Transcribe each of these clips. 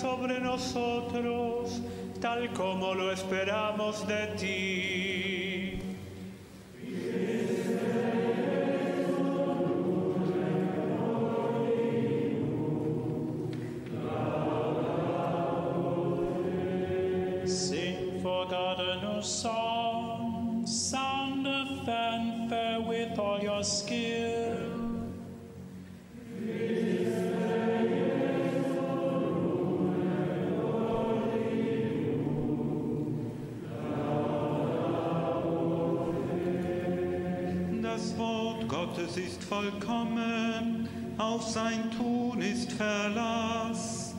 Sobre nosotros, tal como lo esperamos de ti. Sing for God a new song, sound a fanfare with all your skill. Ist vollkommen, auf sein Tun ist Verlass.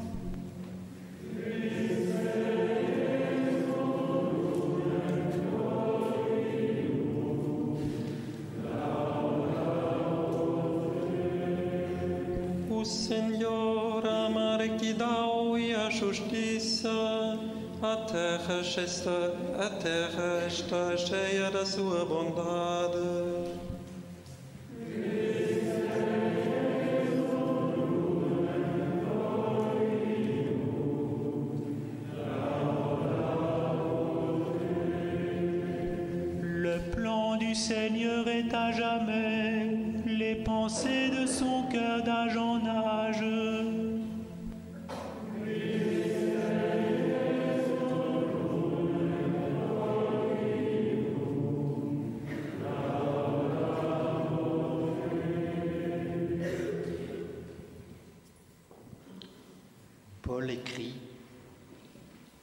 O Senhor, amar que dá e a justiça, a terra está, a terra está cheia da sua bondade.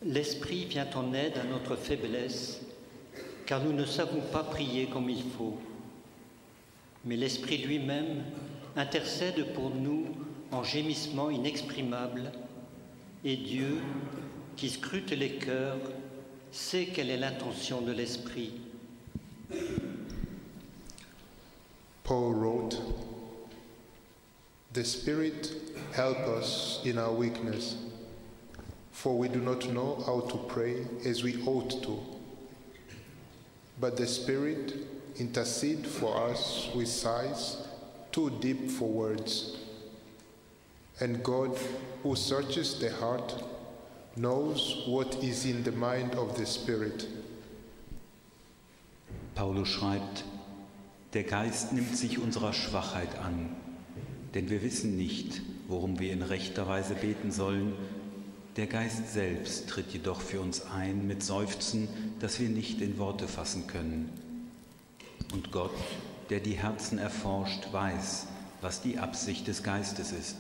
L'Esprit vient en aide à notre faiblesse, car nous ne savons pas prier comme il faut. Mais l'Esprit lui-même intercède pour nous en gémissements inexprimables, et Dieu, qui scrute les cœurs, sait quelle est l'intention de l'Esprit. Paul wrote, The Spirit help us in our weakness, for we do not know how to pray as we ought to. But the Spirit intercede for us with sighs too deep for words. And God, who searches the heart, knows what is in the mind of the Spirit. Paulus schreibt, der Geist nimmt sich unserer Schwachheit an, denn wir wissen nicht, worum wir in rechter Weise beten sollen, Der Geist selbst tritt jedoch für uns ein mit Seufzen, das wir nicht in Worte fassen können. Und Gott, der die Herzen erforscht, weiß, was die Absicht des Geistes ist.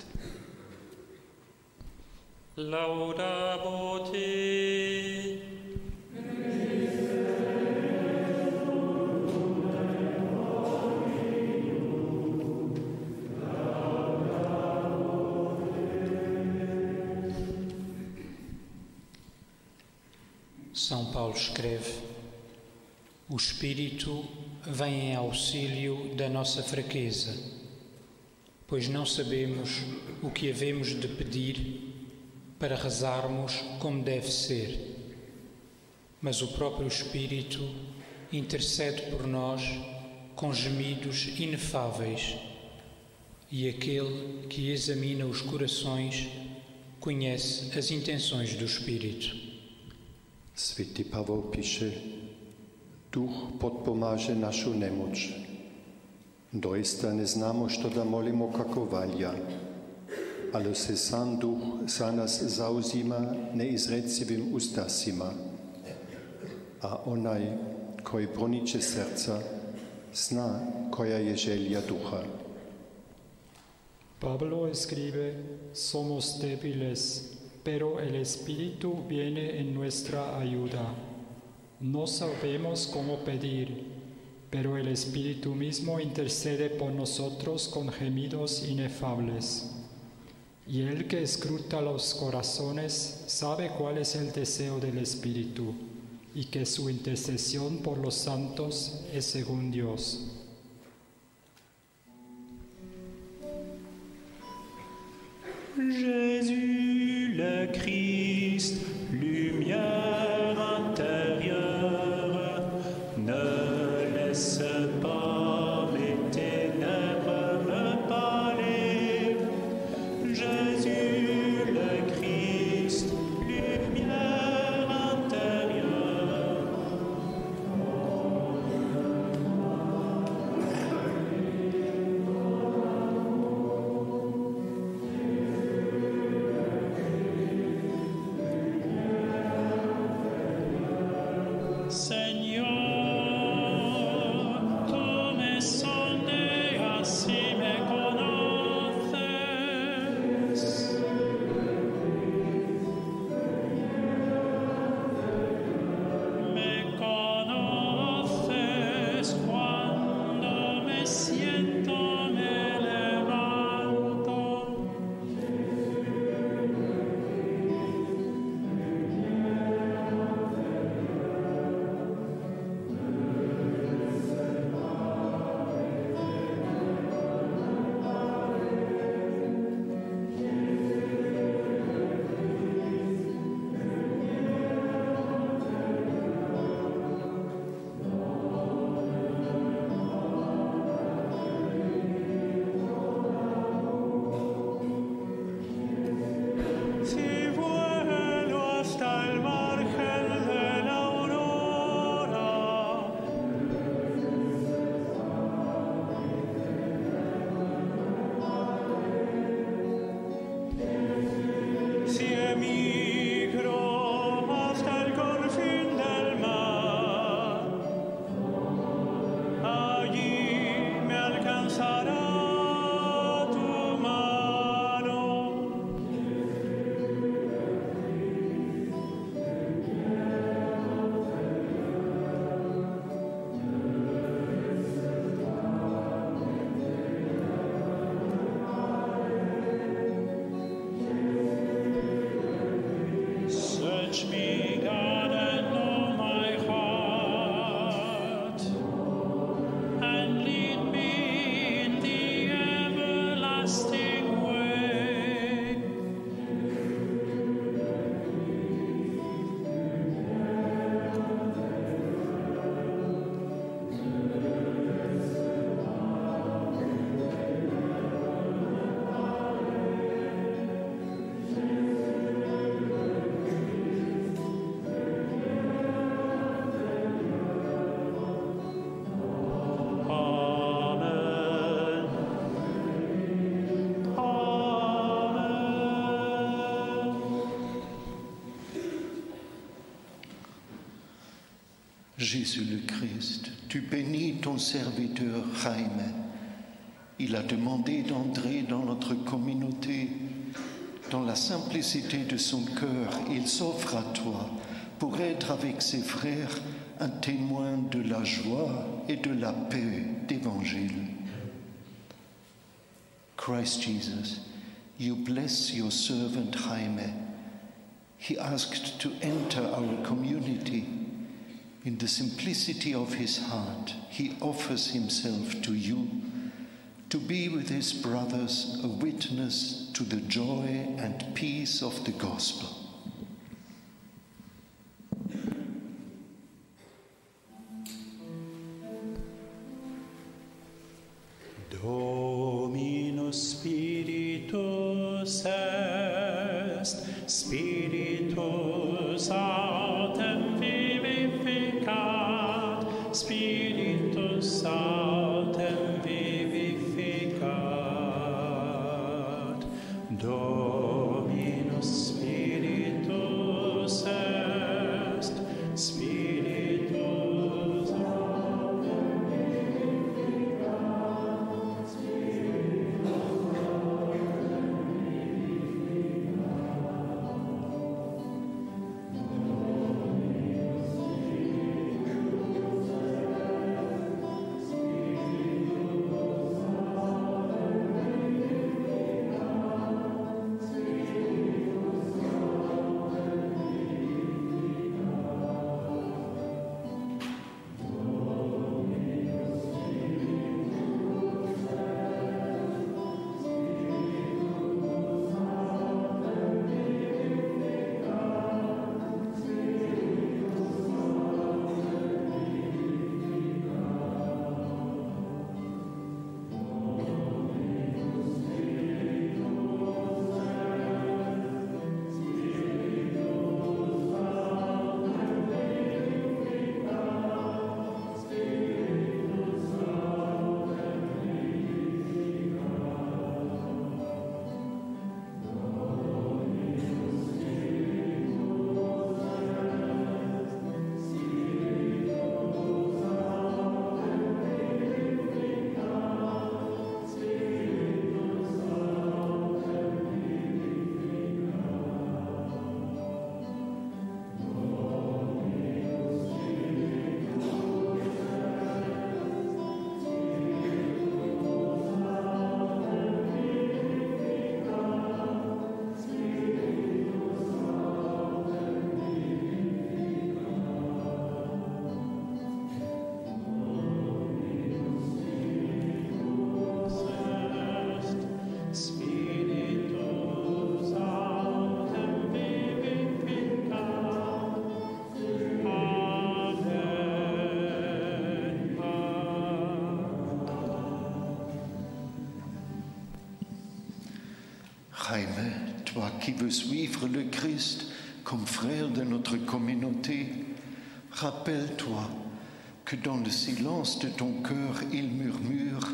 Lauda São Paulo escreve: O Espírito vem em auxílio da nossa fraqueza, pois não sabemos o que havemos de pedir para rezarmos como deve ser. Mas o próprio Espírito intercede por nós com gemidos inefáveis, e aquele que examina os corações conhece as intenções do Espírito. Svätý Pavol píše, Duch podpomáže našu nemoć. Doista ne znamo što da molimo kako valja, ali se sam Duh za nas zauzima neizrecivim ustasima. A onaj koji proniče srca, zna koja je želja Duha. Pablo escribe, somos débiles, pero el Espíritu viene en nuestra ayuda. No sabemos cómo pedir, pero el Espíritu mismo intercede por nosotros con gemidos inefables. Y el que escruta los corazones sabe cuál es el deseo del Espíritu, y que su intercesión por los santos es según Dios. Jésus le Christ, Jésus le Christ, tu bénis ton serviteur Jaime. Il a demandé d'entrer dans notre communauté. Dans la simplicité de son cœur, il s'offre à toi pour être avec ses frères un témoin de la joie et de la paix d'Évangile. Christ Jesus, you bless your servant Jaime. He asked to enter our community. In the simplicity of his heart, he offers himself to you to be with his brothers a witness to the joy and peace of the gospel. Qui veux suivre le Christ comme frère de notre communauté, rappelle-toi que dans le silence de ton cœur, il murmure,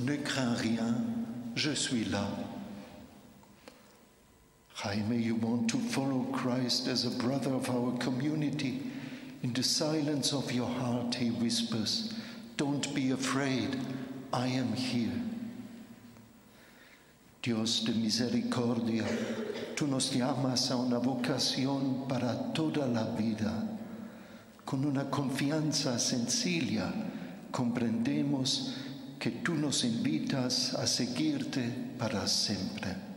ne crains rien, je suis là. Jaime, you want to follow Christ as a brother of our community. In the silence of your heart, he whispers, Don't be afraid, I am here. Dios de misericordia, tú nos llamas a una vocación para toda la vida. Con una confianza sencilla comprendemos que tú nos invitas a seguirte para sempre.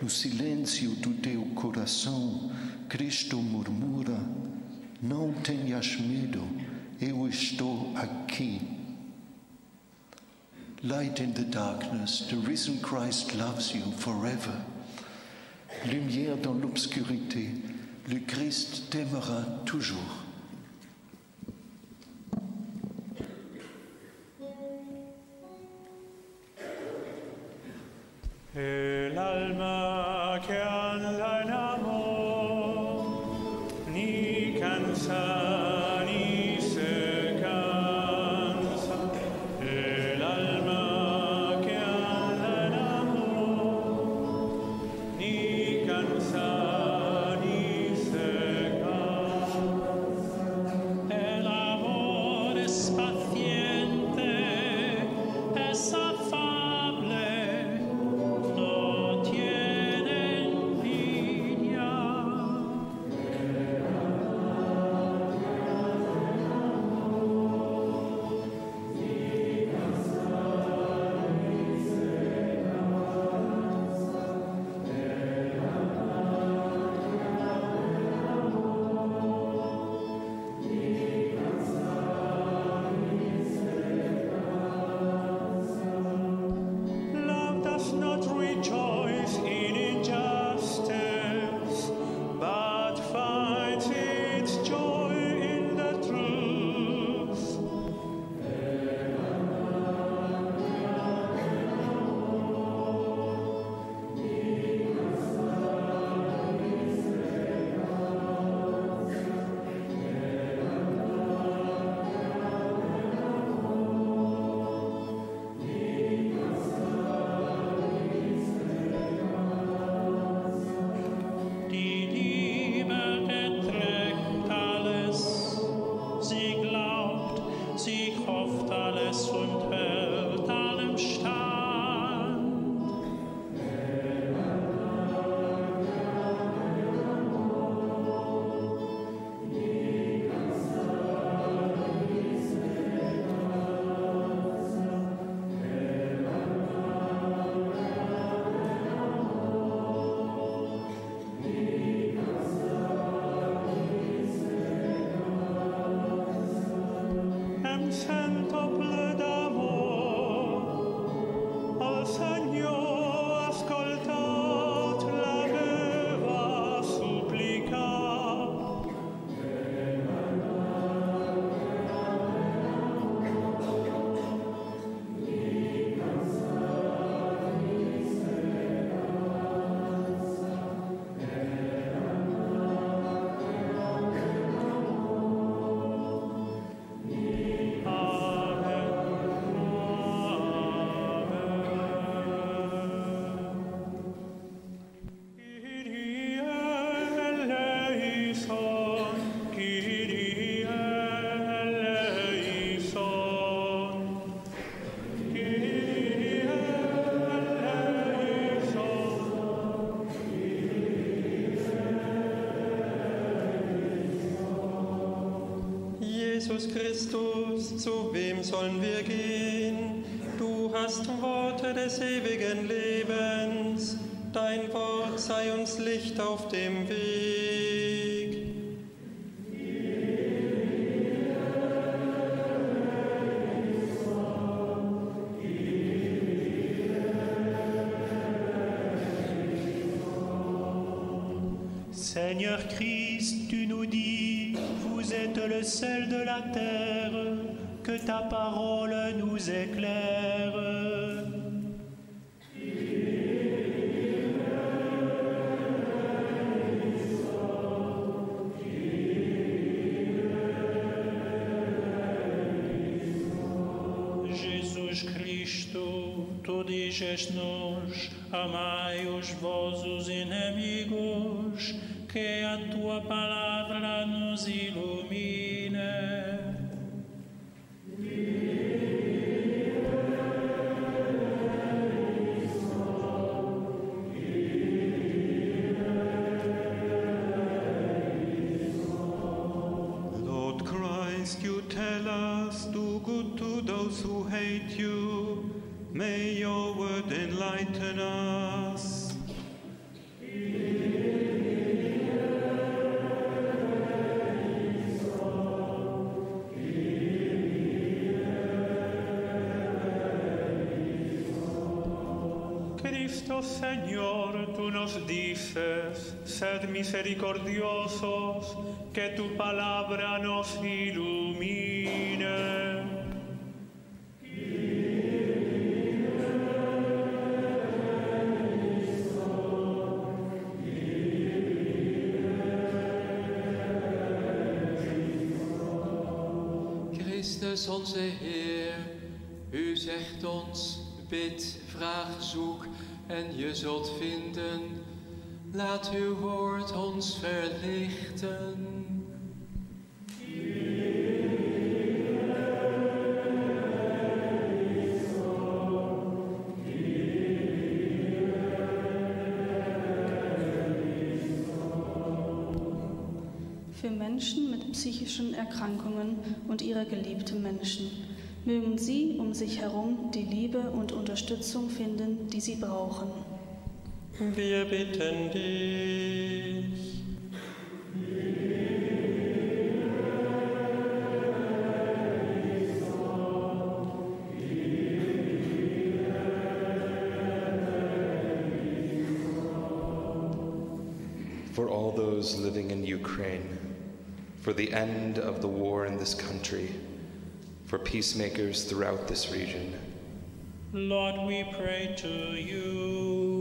No silêncio do teu coração, Cristo murmura: Não tenhas medo, eu estou aqui. Light in the darkness, the risen Christ loves you forever. Lumière dans l'obscurité, le Christ t'aimera toujours. Zu wem sollen wir gehen? Du hast Worte des ewigen Lebens, dein Wort sei uns Licht auf dem Weg. Seigneur Christ, tu nous dis, vous êtes le sel de la terre, ta parole nous éclaire. Jesus Cristo, tu dizes-nos, amai os sed misericordiosos, que tu palabra nos ilumine. Christus onze Heer, u zegt ons, bid, vraag, zoek en je zult vinden. Laat uw woord ons verlichten. Für Menschen mit psychischen Erkrankungen und ihre geliebten Menschen. Mögen sie um sich herum die Liebe und Unterstützung finden, die sie brauchen. Wir bitten dich. for all those living in Ukraine, for the end of the war in this country, for peacemakers throughout this region. Lord, we pray to you.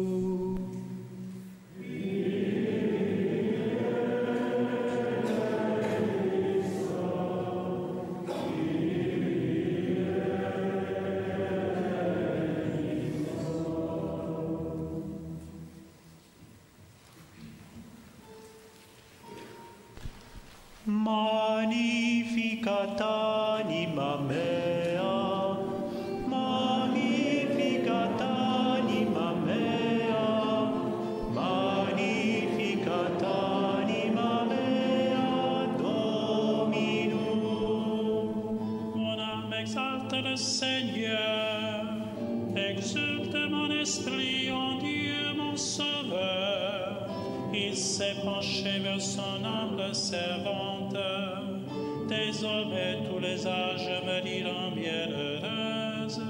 Seigneur, exulte mon esprit en Dieu mon Sauveur. Il s'est penché vers son humble servante. Désormais tous les âges me diront bienheureuse.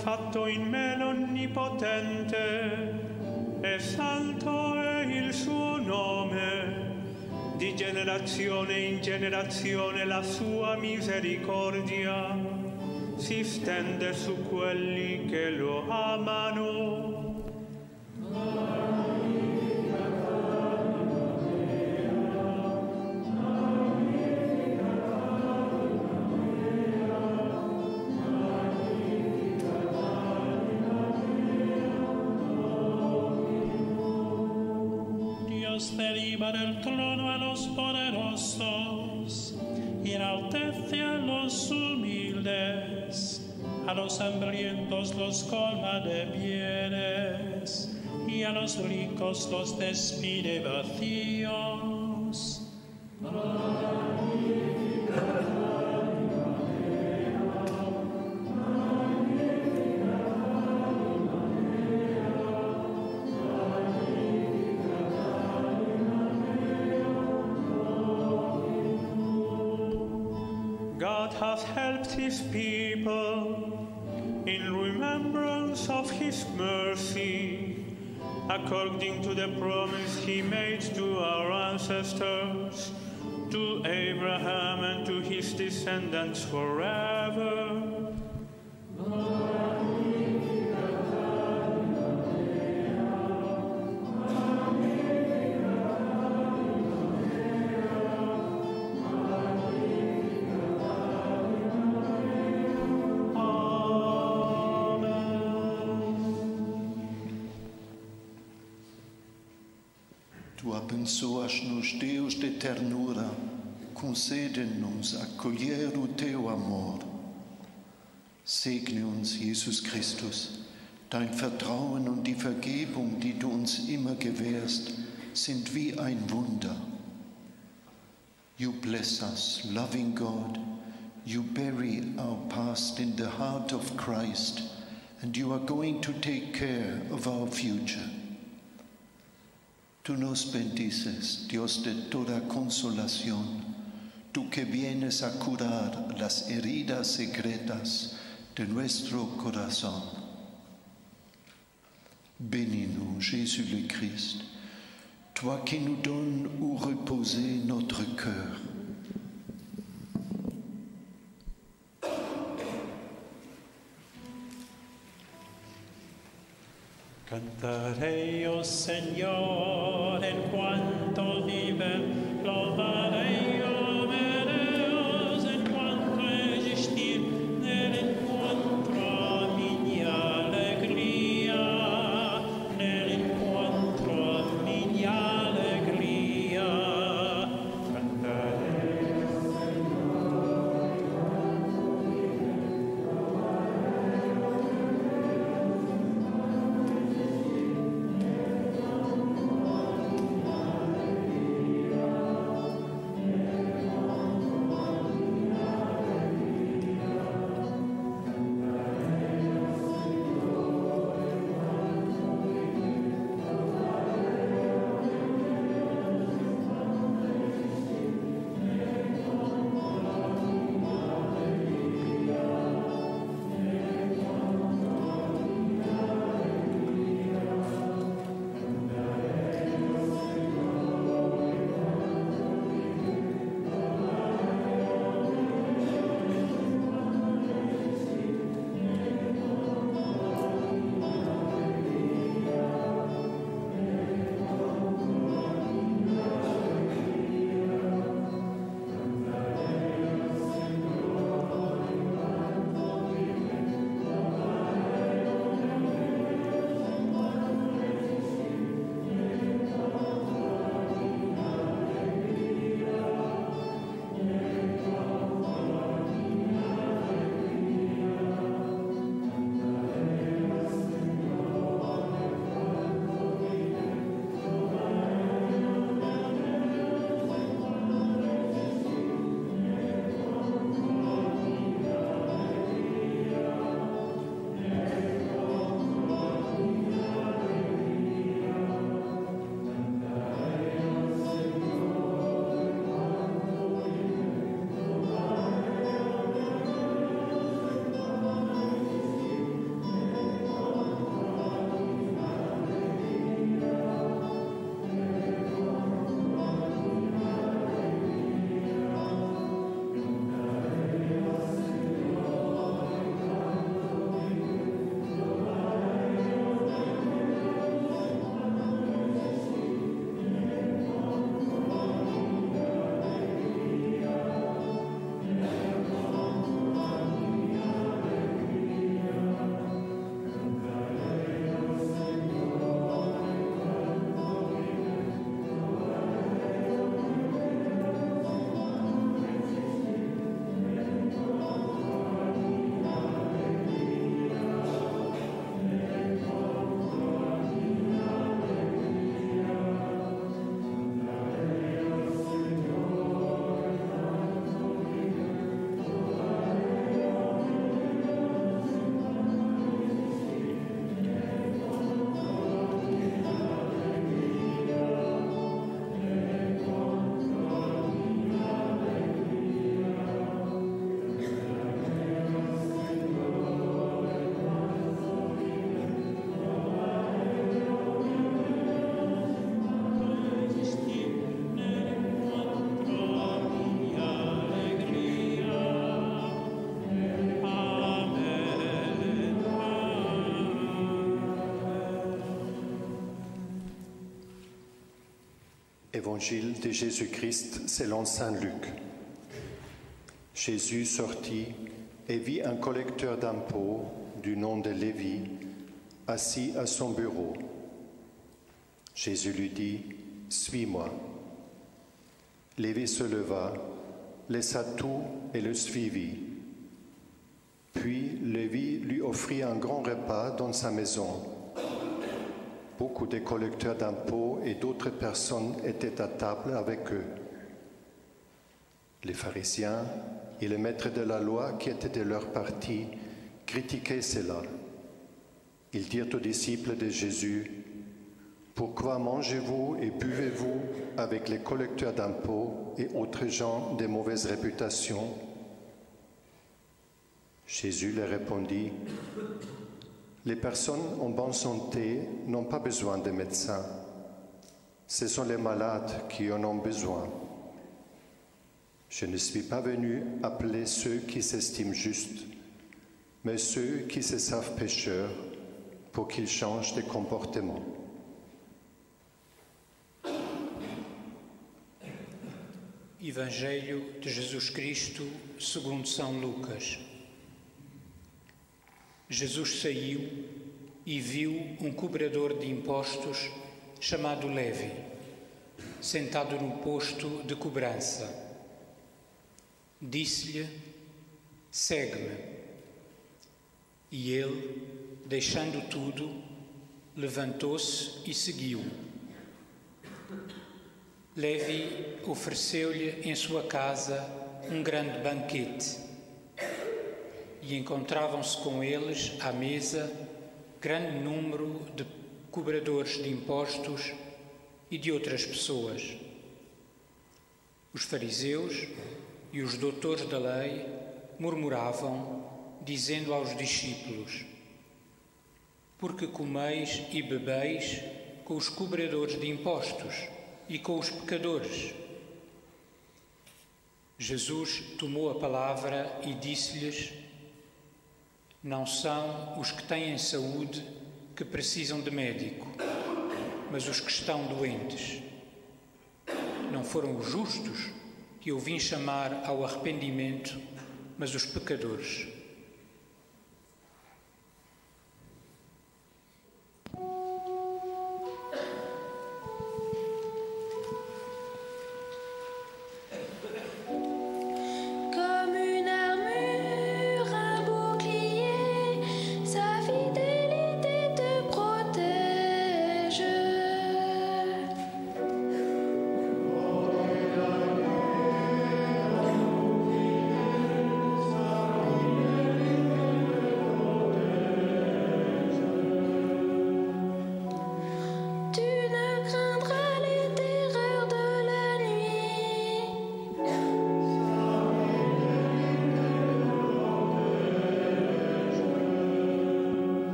Fatto in me l'Onnipotente, e santo è il suo nome. Di generazione in generazione la sua misericordia si stende su quelli che lo amano. Poderosos y enaltece a los humildes. A los hambrientos los colma de bienes y a los ricos los despide vacíos. His people in remembrance of his mercy, according to the promise he made to our ancestors, to Abraham and to his descendants forever. Tu abençoas-nos, Deus de ternura, concede-nos acolher o teu amor. Segne uns, Jesus Christus. Dein Vertrauen und die Vergebung, die du uns immer gewährst, sind wie ein Wunder. You bless us, loving God. You bury our past in the heart of Christ, and you are going to take care of our future. Tú nos bendices, Dios de toda consolación, tú que vienes a curar las heridas secretas de nuestro corazón. Bénis-nous, Jésus le Christ, toi qui nous donnes où reposer notre cœur. Cantaré, oh Señor, Évangile de Jésus-Christ selon Saint Luc. Jésus sortit et vit un collecteur d'impôts du nom de Lévi assis à son bureau. Jésus lui dit, Suis-moi. Lévi se leva, laissa tout et le suivit. Puis Lévi lui offrit un grand repas dans sa maison. Beaucoup de collecteurs d'impôts et d'autres personnes étaient à table avec eux. Les pharisiens et les maîtres de la loi qui étaient de leur parti critiquaient cela. Ils dirent aux disciples de Jésus, Pourquoi mangez-vous et buvez-vous avec les collecteurs d'impôts et autres gens de mauvaise réputation? Jésus leur répondit, Les personnes en bonne santé n'ont pas besoin de médecins, ce sont les malades qui en ont besoin. Je ne suis pas venu appeler ceux qui s'estiment justes, mais ceux qui se savent pécheurs pour qu'ils changent de comportement. De Lucas. Jesus saiu e viu um cobrador de impostos chamado Levi, sentado no posto de cobrança. Disse-lhe: Segue-me. E ele, deixando tudo, levantou-se e seguiu. Levi ofereceu-lhe em sua casa um grande banquete e encontravam-se com eles à mesa grande número de cobradores de impostos e de outras pessoas. Os fariseus e os doutores da lei murmuravam, dizendo aos discípulos: Por que comeis e bebeis com os cobradores de impostos e com os pecadores? Jesus tomou a palavra e disse-lhes: Não são os que têm saúde que precisam de médico, mas os que estão doentes. Não foram os justos que eu vim chamar ao arrependimento, mas os pecadores.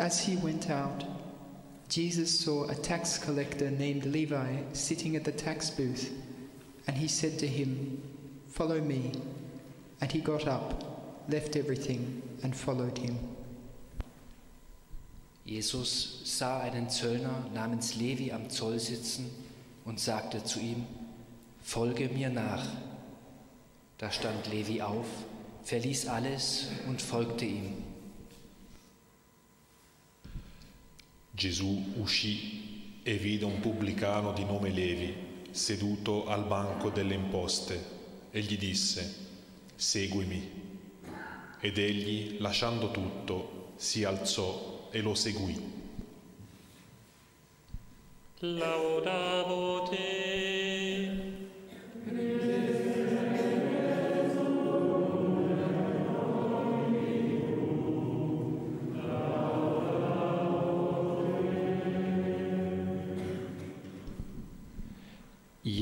As he went out, Jesus saw a tax collector named Levi sitting at the tax booth, and he said to him, Follow me. And he got up, left everything, and followed him. Jesus sah einen Zöllner namens Levi am Zoll sitzen und sagte zu ihm, Folge mir nach. Da stand Levi auf, verließ alles und folgte ihm. Gesù uscì e vide un pubblicano di nome Levi seduto al banco delle imposte e gli disse, seguimi. Ed egli, lasciando tutto, si alzò e lo seguì. Laudavo te.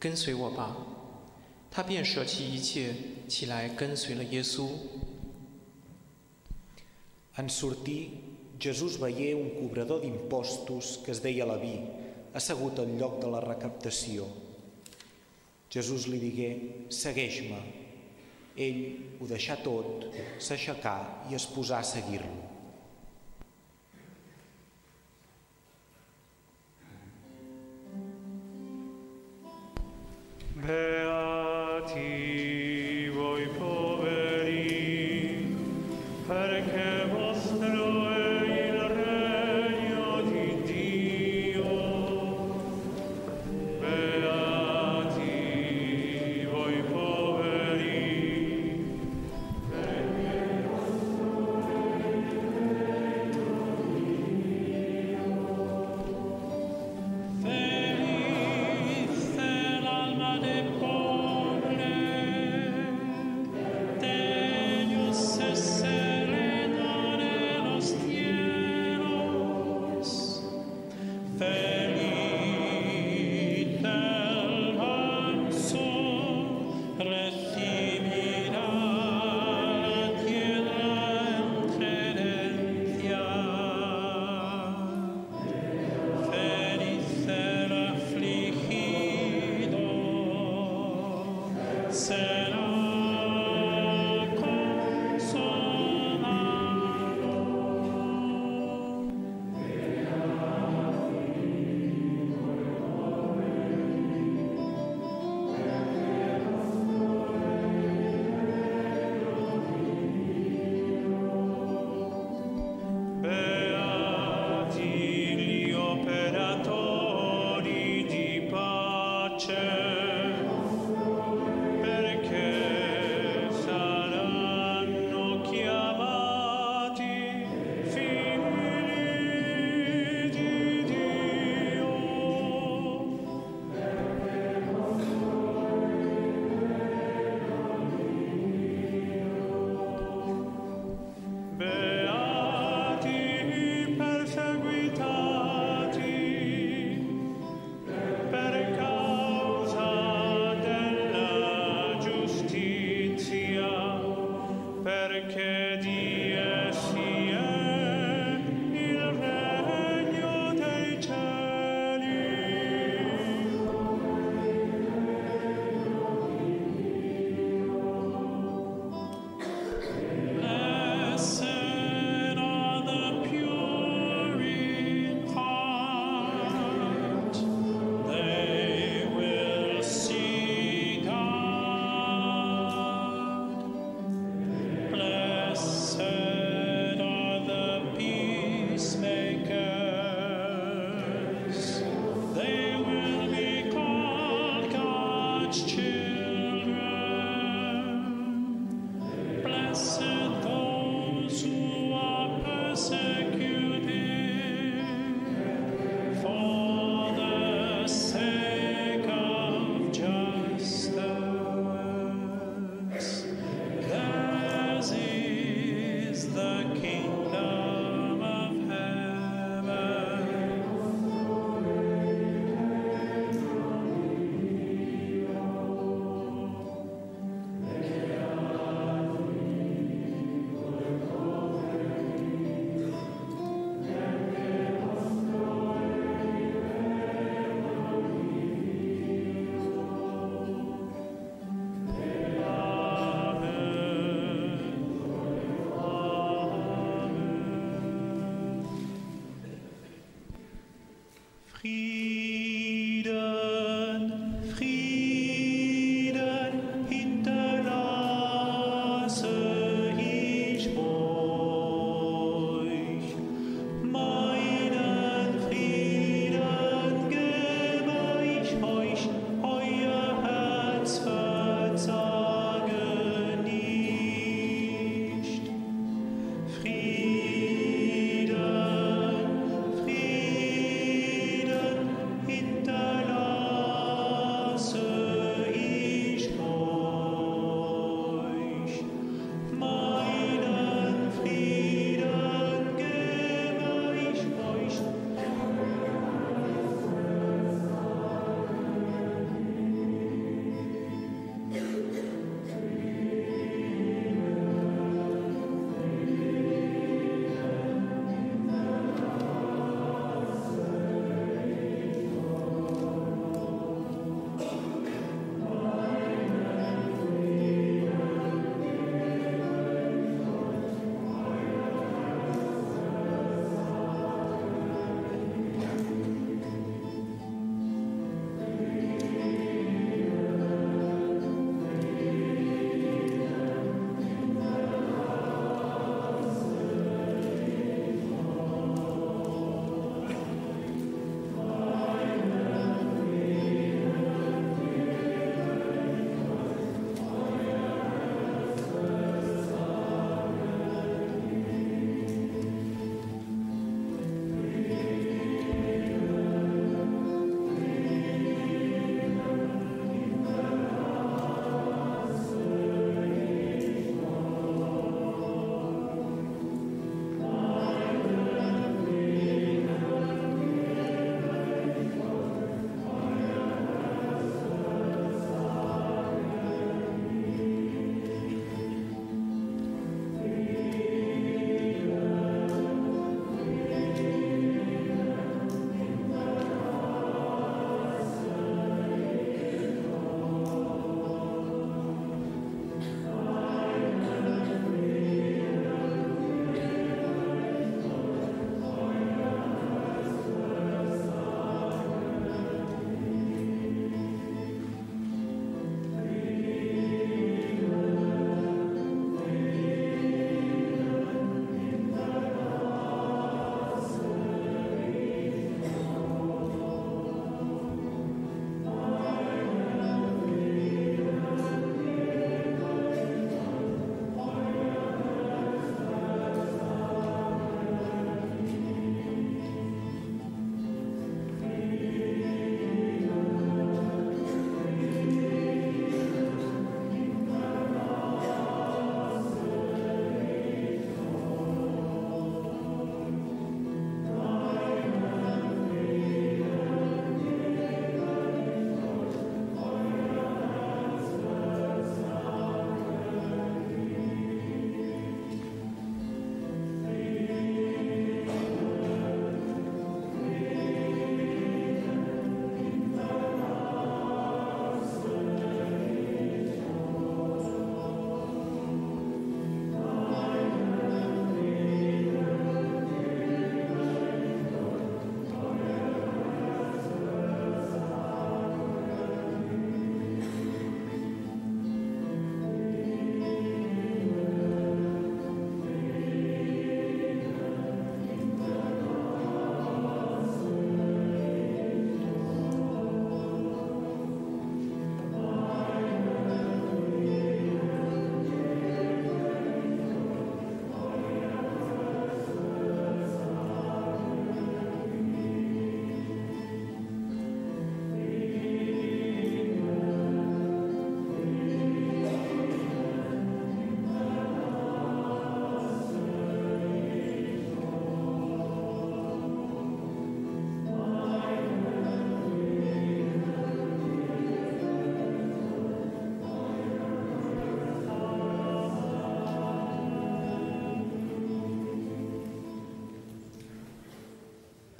跟随我吧。”他便舍弃一切，起来跟随了耶稣。 En sortir, Jesús veié un cobrador d'impostos que es deia Leví, assegut al lloc de la recaptació. Jesús li digué, segueix-me. Ell ho deixà tot, s'aixecà i es posà a seguir-lo. Beati